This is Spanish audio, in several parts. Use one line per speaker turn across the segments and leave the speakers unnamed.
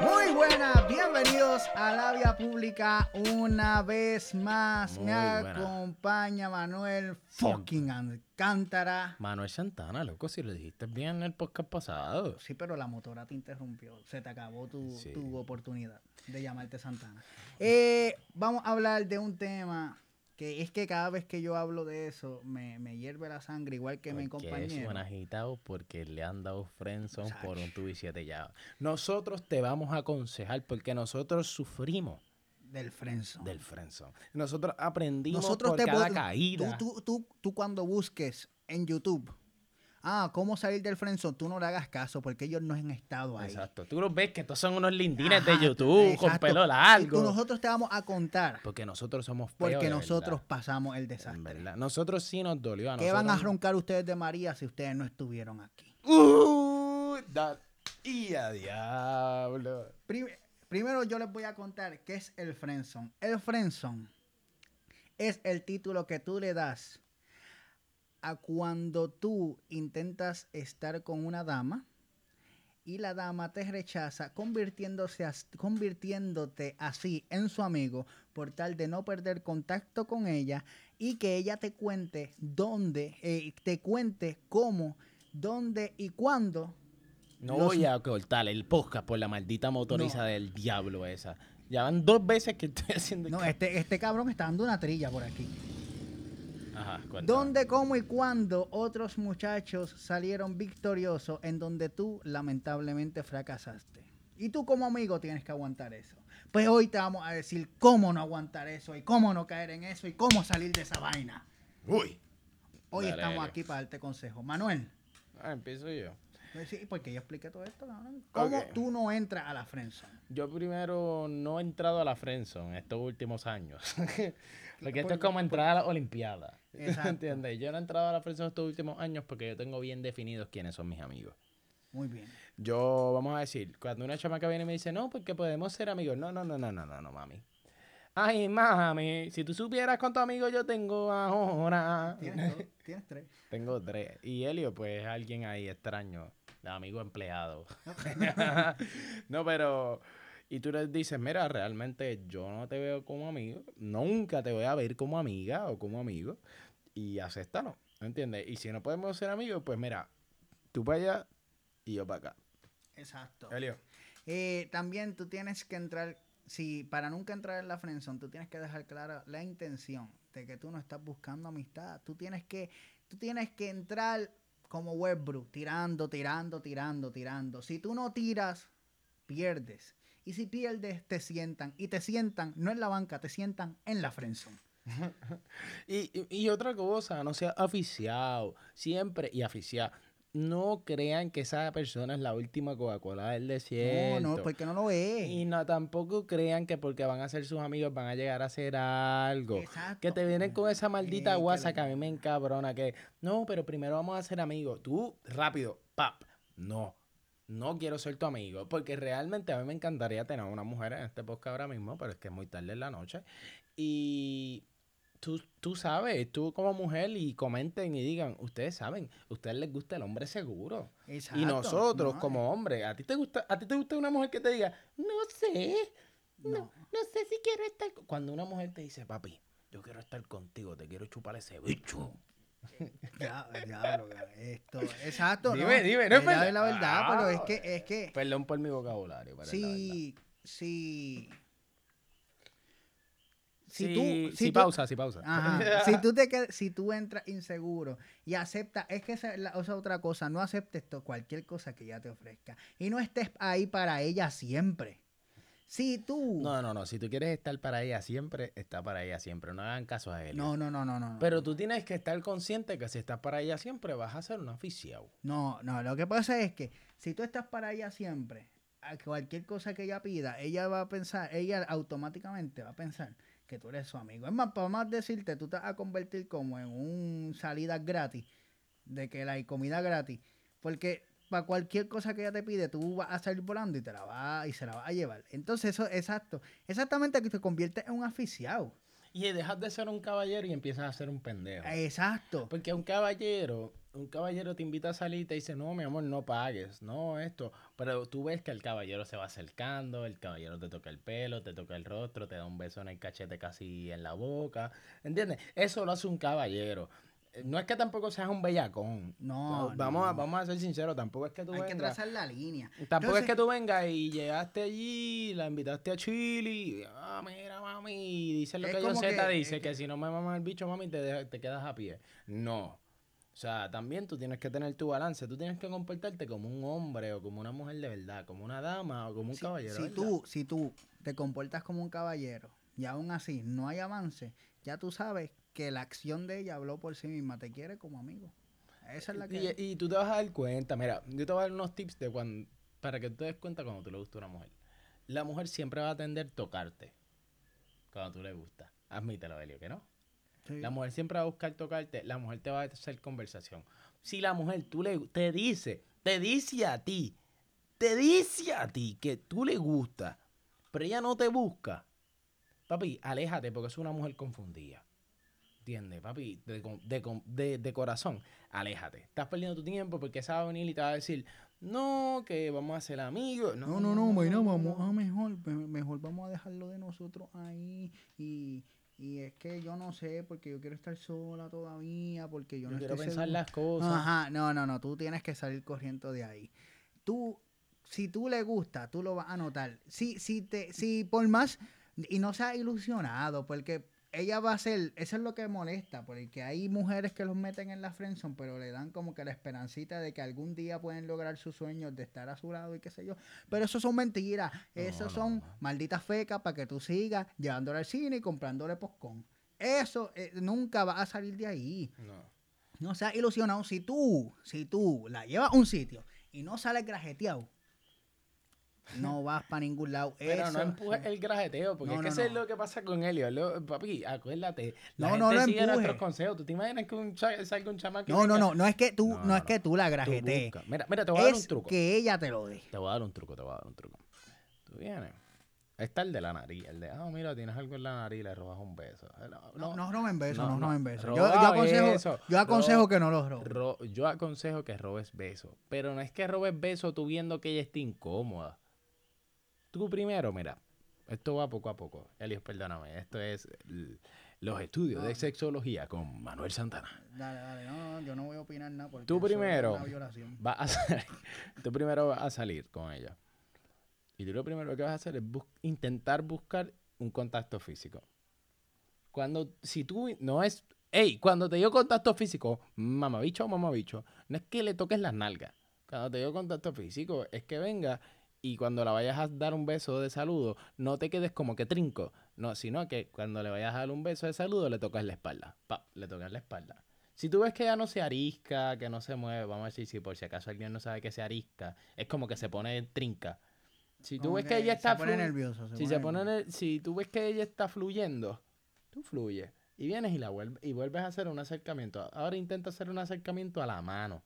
Muy buenas, bienvenidos a la vía pública una vez más.
Muy
Me
buena.
acompaña Manuel fucking Alcántara.
Manuel Santana, loco, si lo dijiste bien en el podcast pasado.
Sí, pero la motora te interrumpió. Se te acabó tu,
Sí.
tu oportunidad de llamarte Santana. Eh, vamos a hablar de un tema que es que cada vez que yo hablo de eso me, me hierve la sangre, igual que mi
Porque
compañero.
suena agitado porque le han dado friendzone por un tubo y siete llaves. Nosotros te vamos a aconsejar porque nosotros sufrimos
Del frenzo.
del friendzone. Nosotros aprendimos
Nosotros
por
te
cada caída.
Tú, tú, tú, tú cuando busques en YouTube, ah, cómo salir del friendzone, tú no le hagas caso porque ellos no han estado ahí.
Exacto. Tú los ves que estos son unos lindines
Ajá,
de YouTube con pelo
Y
largo.
tú- nosotros te vamos a contar
Porque nosotros somos feos
porque
de
nosotros
verdad,
pasamos el
en
desastre.
verdad. Nosotros sí nos dolió a
¿Qué van a roncar ustedes de María si ustedes no estuvieron aquí?
Uh, da- y a diablo.
Prim- primero yo les voy a contar qué es el friendzone. El friendzone es el título que tú le das a cuando tú intentas estar con una dama y la dama te rechaza convirtiéndose convirtiéndote así en su amigo por tal de no perder contacto con ella y que ella te cuente dónde, eh, te cuente cómo, dónde y cuándo
No
Los-
voy a cortar el podcast por la maldita motoriza
No.
del diablo esa. Ya van dos veces que estoy haciendo...
No, este, este cabrón está dando una trilla por aquí.
Ajá.
¿Dónde, cómo y cuándo otros muchachos salieron victoriosos en donde tú lamentablemente fracasaste? Y tú como amigo tienes que aguantar eso. Pues hoy te vamos a decir cómo no aguantar eso y cómo no caer en eso y cómo salir de esa vaina.
Uy.
Hoy
Dale,
estamos aquí para darte consejo. Manuel,
Ah, empiezo yo.
Sí, porque yo expliqué todo esto, cabrón. ¿Cómo tú no entras a la friendzone?
Yo primero no he entrado a la Friendzone estos últimos años. porque esto es como entrar a la Olimpiada. ¿Entiendes? Yo no he entrado a la Friendzone estos últimos años porque yo tengo bien definidos quiénes son mis amigos.
Muy bien.
Yo, vamos a decir, cuando una chamaca viene y me dice, no, porque podemos ser amigos. No, no, no, no, no, no, no, mami. Ay, mami, si tú supieras cuántos amigos yo tengo ahora.
Tienes, dos, tienes tres.
Tengo tres. Y Helio, pues, es alguien ahí extraño, de amigo empleado. no, pero... Y tú les dices, mira, realmente yo no te veo como amigo, nunca te voy a ver como amiga o como amigo, y acéptalo, ¿entiendes? Y si no podemos ser amigos, pues mira, tú para allá y yo para acá.
Exacto. Eh, también tú tienes que entrar, si para nunca entrar en la friendzone, tú tienes que dejar clara la intención de que tú no estás buscando amistad. Tú tienes que, tú tienes que entrar como Westbrook, tirando, tirando, tirando, tirando. Si tú no tiras, pierdes. Y si pierdes, te sientan. Y te sientan, no en la banca, te sientan en la friendzone.
Y, y, y otra cosa, no sea aficiado, siempre y aficiado. No crean que esa persona es la última Coca-Cola del
No,
desierto.
no, porque no lo ves.
Y no, tampoco crean que porque van a ser sus amigos van a llegar a hacer algo.
Exacto.
Que te vienen con esa maldita
que
guasa
lo-
que a mí me encabrona. Que no, pero primero vamos a ser amigos. Tú, rápido, pap. No, no quiero ser tu amigo. Porque realmente a mí me encantaría tener una mujer en este podcast ahora mismo, pero es que es muy tarde en la noche. Y tú, tú sabes, tú como mujer y comenten y digan, ustedes saben, a ustedes les gusta el hombre seguro.
Exacto,
Y nosotros
no,
como hombres, ¿a ti te gusta a ti te gusta una mujer que te diga, "No sé, no,
No.
no sé si quiero estar con-". cuando una mujer te dice, "Papi, yo quiero estar contigo, te quiero chupar ese bicho."
Ya, ya, esto, exacto, ¿no?
Dime, dime, no es
la-
verdad.
la verdad, pero es que, es que,
Perdón por mi vocabulario, pero la verdad.
Si, si, si tú,
pausa, sí, pausa.
Ajá. si tú te quedas- si tú entras inseguro y aceptas, es que esa es la, esa es otra cosa, no aceptes to- cualquier cosa que ella te ofrezca y no estés ahí para ella siempre. Si tú,
No, no, no, si tú quieres estar para ella siempre, está para ella siempre, no hagan caso a él.
no, no, no, no, no,
Pero tú tienes que estar consciente que si estás para ella siempre vas a ser un aficiado.
no, no, lo que pasa es que si tú estás para ella siempre, a cualquier cosa que ella pida, ella va a pensar, ella automáticamente va a pensar que tú eres su amigo. Es más, para más decirte, tú te vas a convertir como en un salida gratis, de que la hay comida gratis, porque para cualquier cosa que ella te pide, tú vas a salir volando y te la va y se la vas a llevar. Entonces, eso, exacto, exactamente que te conviertes en un aficiado.
Y dejas de ser un caballero y empiezas a ser un pendejo.
Exacto.
Porque un caballero, un caballero te invita a salir y te dice, no, mi amor, no pagues, no esto. Pero tú ves que el caballero se va acercando, el caballero te toca el pelo, te toca el rostro, te da un beso en el cachete casi en la boca. ¿Entiendes? Eso lo hace un caballero. Eh, No es que tampoco seas un bellacón.
No,
Vamos, a, vamos a ser sinceros, tampoco es que tú
Hay que
vengas.
trazar la línea.
Tampoco es que tú vengas y llegaste allí, la invitaste a Chile, y, ah, mira, mami, y dice lo
Es
que yo Z
que-
dice, que,
que-
si no me mamas el bicho, mami, te, te quedas a pie. No. O sea, también tú tienes que tener tu balance, tú tienes que comportarte como un hombre o como una mujer de verdad, como una dama o como un
si,
caballero.
si
¿verdad?
tú, si tú te comportas como un caballero y aún así no hay avance, ya tú sabes que la acción de ella habló por sí misma, te quiere como amigo. Esa es la que...
Y, y tú te vas a dar cuenta, mira, yo te voy a dar unos tips de cuando, para que tú te des cuenta cuando tú le gusta a una mujer. La mujer siempre va a tender a tocarte cuando tú le gustas. Admítelo, Elio, que no.
Sí.
La mujer siempre va a buscar tocarte, la mujer te va a hacer conversación. Si la mujer tú le, te dice, te dice a ti, te dice a ti que tú le gusta, pero ella no te busca, papi, aléjate porque es una mujer confundida. ¿Entiendes, papi? De, de de- de corazón, aléjate. Estás perdiendo tu tiempo porque esa va a venir y te va a decir, no, que vamos a ser amigos.
No, no, no, mira, vamos a mejor, me- mejor vamos a dejarlo de nosotros ahí y, y es que yo no sé, porque yo quiero estar sola todavía, porque yo,
Yo
no
quiero
estoy
pensar las cosas.
Ajá, no, no, no, tú tienes que salir corriendo de ahí. Tú, si tú le gusta, tú lo vas a notar. Si, si, te, si por más, y no seas ilusionado, porque ella va a ser, eso es lo que molesta, porque hay mujeres que los meten en la friendzone, pero le dan como que la esperancita de que algún día pueden lograr sus sueños de estar a su lado y qué sé yo. Pero eso son mentiras,
No,
eso
no,
son
no.
malditas fecas para que tú sigas llevándole al cine y comprándole poscón. Eso eh, nunca va a salir de ahí.
No.
No seas ilusionado. Si tú, si tú la llevas a un sitio y no sales grajeteado, no vas para ningún lado.
Pero
Eso-
no empujes el grajeteo, porque
No,
es que
no,
eso es lo que pasa con Helio. Lo- papi, acuérdate. La
No,
gente
no lo
sigue nuestros consejos. ¿Tú te imaginas que un cha- salga un chamaco
No, no, no, no es que tú,
No,
no,
no,
es que tú la grajetees.
Mira, mira, te voy a dar un
Es
truco.
que ella te lo dé.
Te voy a dar un truco, te voy a dar un truco. Tú vienes. Está el de la nariz. El de, ah, mira, tienes algo en la nariz y le robas un beso. Eh, No,
No, no roben besos,
No,
no,
no.
roben besos. Yo, yo aconsejo,
besos.
yo aconsejo que no los roben.
Ro- yo aconsejo que robes besos. Pero no es que robes besos tú viendo que ella esté incómoda. Tú primero, mira. Esto va poco a poco. Elios, perdóname. Esto es los estudios de sexología con Manuel Santana.
Dale, dale, no, yo no voy a opinar nada porque
Tú primero.
una violación.
Va a salir, tú primero vas a salir con ella. Y tú lo primero que vas a hacer es bus- intentar buscar un contacto físico. Cuando, si tú, no es, hey, cuando te dio contacto físico, mamabicho o mamabicho, no es que le toques las nalgas. Cuando te dio contacto físico, es que venga y cuando la vayas a dar un beso de saludo, no te quedes como que trinco. No, sino que cuando le vayas a dar un beso de saludo, le tocas la espalda. Pa, le tocas la espalda. Si tú ves que ella no se arisca, que no se mueve, vamos a decir, si por si acaso alguien no sabe que se arisca, es como que se pone trinca. Si tú
Como
ves que ella está
nervioso.
si se pone el- si tú ves que ella está fluyendo, tú fluyes y vienes y la vuelves y vuelves a hacer un acercamiento. Ahora intenta hacer un acercamiento a la mano.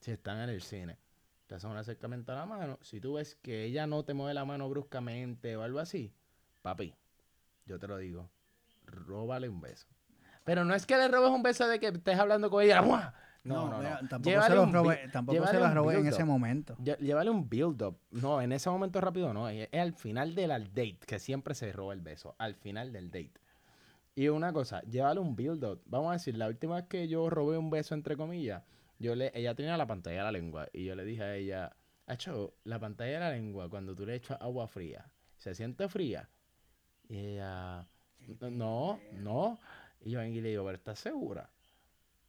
Si están en el cine, te haces un acercamiento a la mano. Si tú ves que ella no te mueve la mano bruscamente o algo así, papi, yo te lo digo, róbale un beso. Pero no es que le robes un beso de que estés hablando con ella. ¡mua! No, no, no.
Tampoco
Llévale
se los
bi-
tampoco se los en ese momento.
Llévale un build-up. No, en ese momento rápido no. Es, es al final del date que siempre se roba el beso. Al final del date. Y una cosa, llévale un build-up. Vamos a decir, la última vez que yo robé un beso, entre comillas, yo le, ella tenía la pantalla de la lengua. Y yo le dije a ella, Acho, la pantalla de la lengua, cuando tú le echas agua fría, ¿se siente fría? Y ella, no, no. Y yo vengo y le digo, pero ¿estás segura?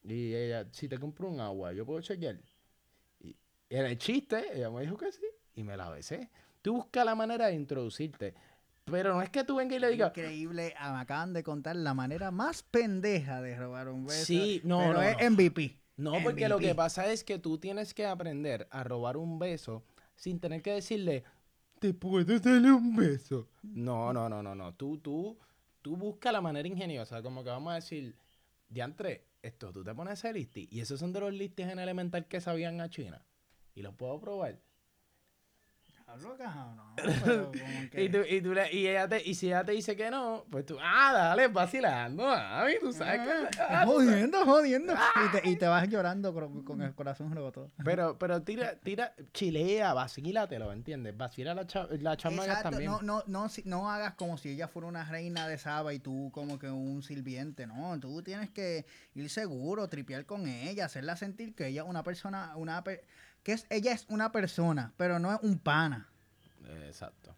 Y ella, si te compro un agua, yo puedo chequear. Y era el chiste, ella me dijo que sí, y me la besé. Tú buscas la manera de introducirte. Pero no es que tú vengas y le digas,
Increíble, ah, me acaban de contar la manera más pendeja de robar un beso.
Sí, no,
pero
no,
es
no.
MVP.
No, porque lo que pasa es que tú tienes que aprender a robar un beso sin tener que decirle, ¿te puedo darle un beso? No, no, no, no, no. Tú, tú, tú busca la manera ingeniosa, como que vamos a decir, diantre, esto, tú te pones a hacer listi, y esos son de los listis en elemental que sabían a China, y los puedo probar.
Hablo cabrón. pero como que-
Y, tú, y, tú le- y, ella te, y si ella te dice que no, pues tú, ah, dale, vacilando, mami, tú sabes que...
Ah,
ah,
jodiendo, jodiendo. Y te, y te vas llorando con, con el corazón roto.
Pero, pero tira, tira, chilea, vacílatelo, ¿entiendes? Vacila la, cha, la chamaca
Exacto,
también.
no, no, no, si- no hagas como si ella fuera una reina de Saba y tú como que un sirviente, no, tú tienes que ir seguro, tripear con ella, hacerla sentir que ella es una persona, una per- que es, ella es una persona, pero no es un pana.
Exacto.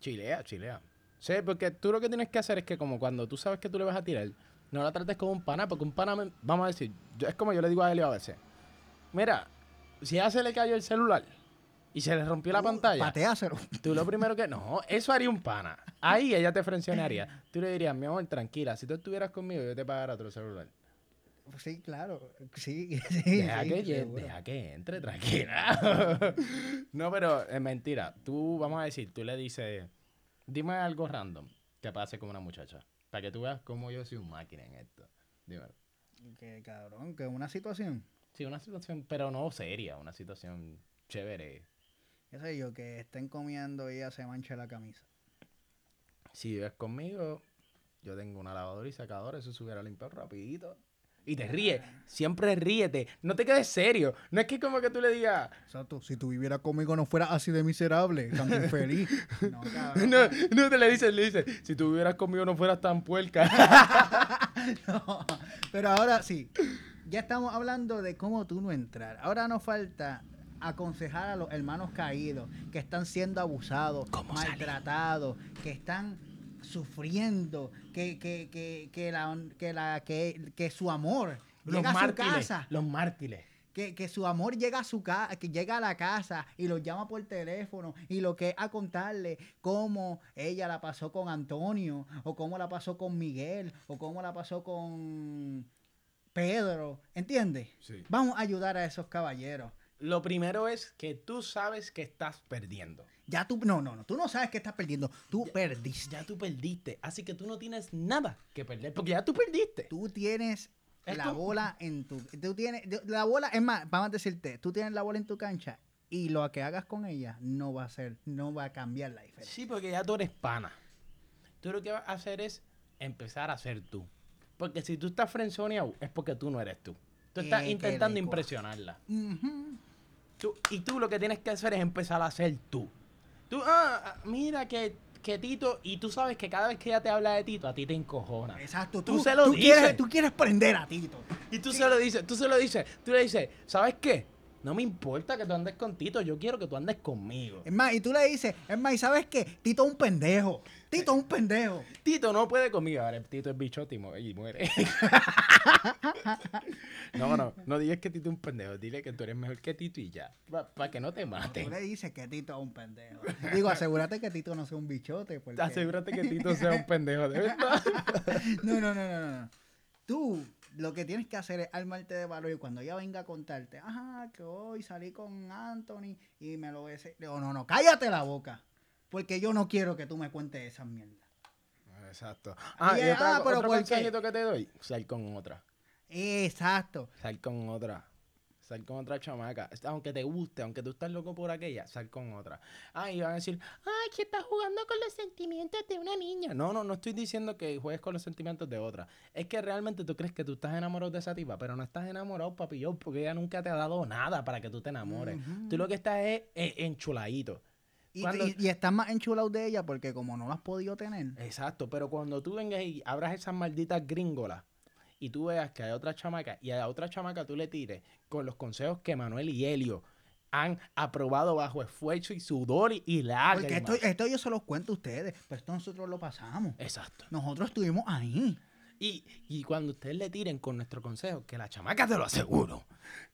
Chilea, chilea. Sí, porque tú lo que tienes que hacer es que como cuando tú sabes que tú le vas a tirar, no la trates como un pana, porque un pana, me- vamos a decir, yo- es como yo le digo a Elio a veces, mira, si a se le cayó el celular y se le rompió la
Tú
pantalla,
Pateáselo.
tú lo primero que, no, eso haría un pana. Ahí ella te frencionaría. Tú le dirías, mi amor, tranquila, si tú estuvieras conmigo, yo te pagara otro celular.
Sí, claro. Sí, sí.
Deja,
sí,
que, deja que entre, tranquila. no, pero es mentira. Tú, vamos a decir, tú le dices, dime algo random que pase con una muchacha. Para que tú veas cómo yo soy un máquina en esto. Dímelo.
Que cabrón, que una situación.
Sí, una situación, pero no seria, una situación chévere.
Qué sé yo, que estén comiendo y ella se manche la camisa.
Si vives conmigo, yo tengo una lavadora y secadora, eso se hubiera limpiado rapidito. Y te ríes, siempre ríete, no te quedes serio. No es que como que tú le digas,
Exacto, si tú vivieras conmigo no fueras así de miserable, tan infeliz. No, cabrón.
no, no te le dices, le dices, si tú hubieras conmigo no fueras tan puerca.
No, pero ahora sí, ya estamos hablando de cómo tú no entrar. Ahora nos falta aconsejar a los hermanos caídos que están siendo abusados, maltratados, que están sufriendo, que, que, que, que, la, que, la, que, que su amor
los
llega a su
mártires,
casa,
los mártires.
que, que su amor llega a su casa, que llega a la casa y los llama por teléfono y lo que es a contarle cómo ella la pasó con Antonio o cómo la pasó con Miguel o cómo la pasó con Pedro, ¿entiendes?
Sí.
Vamos a ayudar a esos caballeros.
Lo primero es que tú sabes que estás perdiendo.
Ya tú, no, no, no, tú no sabes que estás perdiendo, tú perdiste.
Ya tú perdiste, así que tú no tienes nada que perder, porque ya tú perdiste.
Tú tienes
Es
la bola en tu, tú tienes, la bola, es más, vamos a decirte, tú tienes la bola en tu cancha y lo que hagas con ella no va a ser, no va a cambiar la diferencia.
Sí, porque ya tú eres pana. Tú lo que vas a hacer es empezar a ser tú. Porque si tú estás frenzoneado, es porque tú no eres tú. Tú estás intentando impresionarla. Tú- y tú lo que tienes que hacer es empezar a ser tú. Tú, ah, ah, mira que, que Tito, y tú sabes que cada vez que ella te habla de Tito, a ti te encojona.
Exacto,
Tú
tú,
se lo
tú
dices.
quieres, tú quieres prender a Tito.
Y tú se lo dices, tú se lo dices, tú le dices, ¿sabes qué? No me importa que tú andes con Tito, yo quiero que tú andes conmigo.
Es más, y tú le dices, es más, ¿y sabes qué? Tito es un pendejo. Tito es un pendejo.
Tito no puede conmigo. Ahora Tito es bichote y mu- y muere. no, no, no digas que Tito es un pendejo. Dile que tú eres mejor que Tito y ya. Para que no te
Tú
maten.
le dices que Tito es un pendejo. Digo, asegúrate que Tito no sea un bichote. Porque...
Asegúrate que Tito sea un pendejo, de verdad.
No, no, no, no, no, no. Tú lo que tienes que hacer es armarte de valor y cuando ella venga a contarte, ajá, que hoy salí con Anthony y me lo besé. Digo, no, no, cállate la boca. Porque yo no quiero que tú me cuentes esas mierdas.
Exacto. Ah,
Y, ah, pero
otro
¿por qué?
consejito que te doy. Sal con otra.
Exacto.
Sal con otra. Sal con otra chamaca. Aunque te guste, aunque tú estás loco por aquella, sal con otra. Ah, y van a decir, ay, que estás jugando con los sentimientos de una niña. No, no, no estoy diciendo que juegues con los sentimientos de otra. Es que realmente tú crees que tú estás enamorado de esa tipa, pero no estás enamorado, papillón, porque ella nunca te ha dado nada para que tú te enamores. Tú lo que estás es eh, enchuladito.
Y,
Cuando-
y- y estás más enchulado de ella porque como no lo has podido tener.
Exacto, pero cuando tú vengas y abras esas malditas gringolas y tú veas que hay otra chamaca y a la otra chamaca tú le tires con los consejos que Manuel y Helio han aprobado bajo esfuerzo y sudor y, y lágrimas.
Porque esto, esto yo se los cuento a ustedes, pero esto nosotros lo pasamos.
Exacto.
Nosotros estuvimos ahí.
Y, y cuando ustedes le tiren con nuestro consejo, que la chamaca te lo aseguro,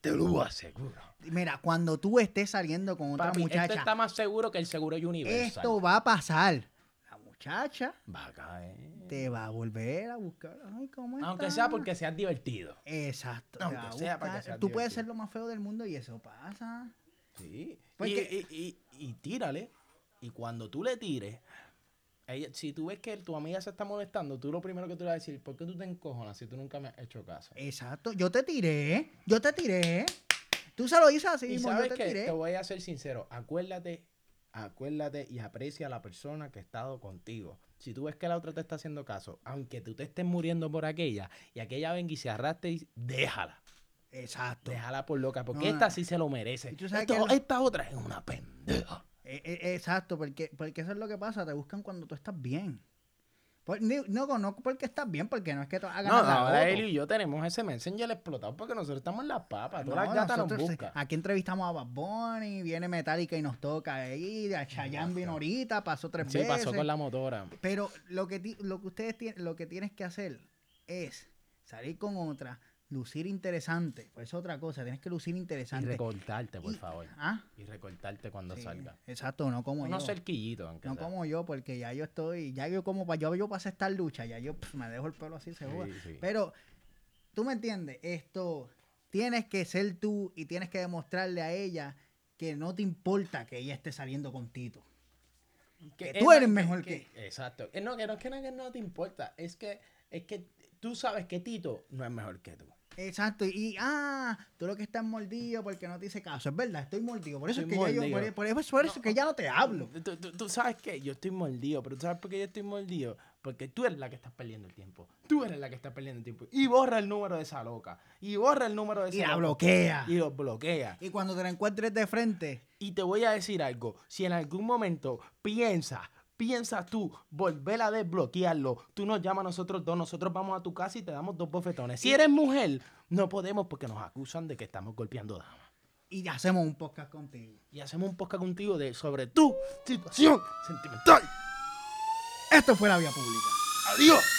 te lo aseguro.
Mira, cuando tú estés saliendo con otra
Papi,
muchacha,
esto está más seguro que el seguro universal.
esto va a pasar. La muchacha
va a caer.
Te va a volver a buscar. Ay, ¿cómo
Aunque sea porque seas divertido.
Exacto.
Aunque sea para que
buscar.
sea
Tú puedes ser lo más feo del mundo y eso pasa.
Sí.
Porque-
Y, y, y, y tírale. Y cuando tú le tires, ella, si tú ves que tu amiga se está molestando, tú lo primero que tú le vas a decir, ¿por qué tú te encojonas si tú nunca me has hecho caso?
Exacto. Yo te tiré. Yo te tiré. Tú se lo dices así
y sabes
Yo te
que
tiré.
te voy a ser sincero, acuérdate, acuérdate y aprecia a la persona que ha estado contigo. Si tú ves que la otra te está haciendo caso, aunque tú te estés muriendo por aquella y aquella venga y se arrastre, y déjala.
Exacto.
Déjala por loca, porque
No,
esta
no.
sí se lo merece.
Tú sabes
Esto-
que-
Esta otra es una pendeja.
E- e- exacto, porque, porque eso es lo que pasa, te buscan cuando tú estás bien. Por- ni- no, no porque estás bien, porque no es que tú hagas
No, ahora él y yo tenemos ese Messenger explotado porque nosotros estamos en las papas. Todas
No,
las gatas nos buscan.
Aquí entrevistamos a Bad Bunny, viene Metallica y nos toca ahí, a Chayanne vino ahorita, pasó tres
Sí,
veces.
pasó con la motora.
Pero lo que, ti- lo que ustedes tienen, lo que tienes que hacer es salir con otra, lucir interesante. Pues es otra cosa, tienes que lucir
Y
interesante.
recortarte, por
Y-
favor.
¿Ah?
Y recortarte cuando
Sí,
salga.
Exacto, no como
Unos
yo.
cerquillitos, aunque
No
sea.
como yo, porque ya yo estoy, ya yo como, yo, yo pasé esta lucha, ya yo me dejo el pelo así, se.
Sí, sí.
Pero, tú me entiendes, esto, tienes que ser tú y tienes que demostrarle a ella que no te importa que ella esté saliendo con Tito. que tú eres mejor
Exacto. Eh, No, que no es que no, que no te importa. Es que, es que tú sabes que Tito no es mejor que tú.
Exacto, y, ah, tú lo que estás mordido porque no te hice caso. Es verdad, estoy mordido. Por eso
Estoy
es que ya yo, por, eso, por eso es que ya no te hablo.
Tú, tú- tú sabes que yo estoy mordido, pero ¿tú sabes por qué yo estoy mordido? Porque tú eres la que estás perdiendo el tiempo. Tú eres la que está perdiendo el tiempo. Y borra el número de esa loca. Y borra el número de esa
Y la
loca.
bloquea.
Y lo bloquea.
Y cuando te la encuentres de frente,
Y te voy a decir algo. Si en algún momento piensas, piensas tú volver a desbloquearlo, tú nos llamas a nosotros dos, nosotros vamos a tu casa y te damos dos bofetones. Si eres mujer, no podemos porque nos acusan de que estamos golpeando damas.
y hacemos un podcast contigo.
Y hacemos un podcast contigo de, sobre tu situación sentimental.
Esto fue la vía pública.
Adiós.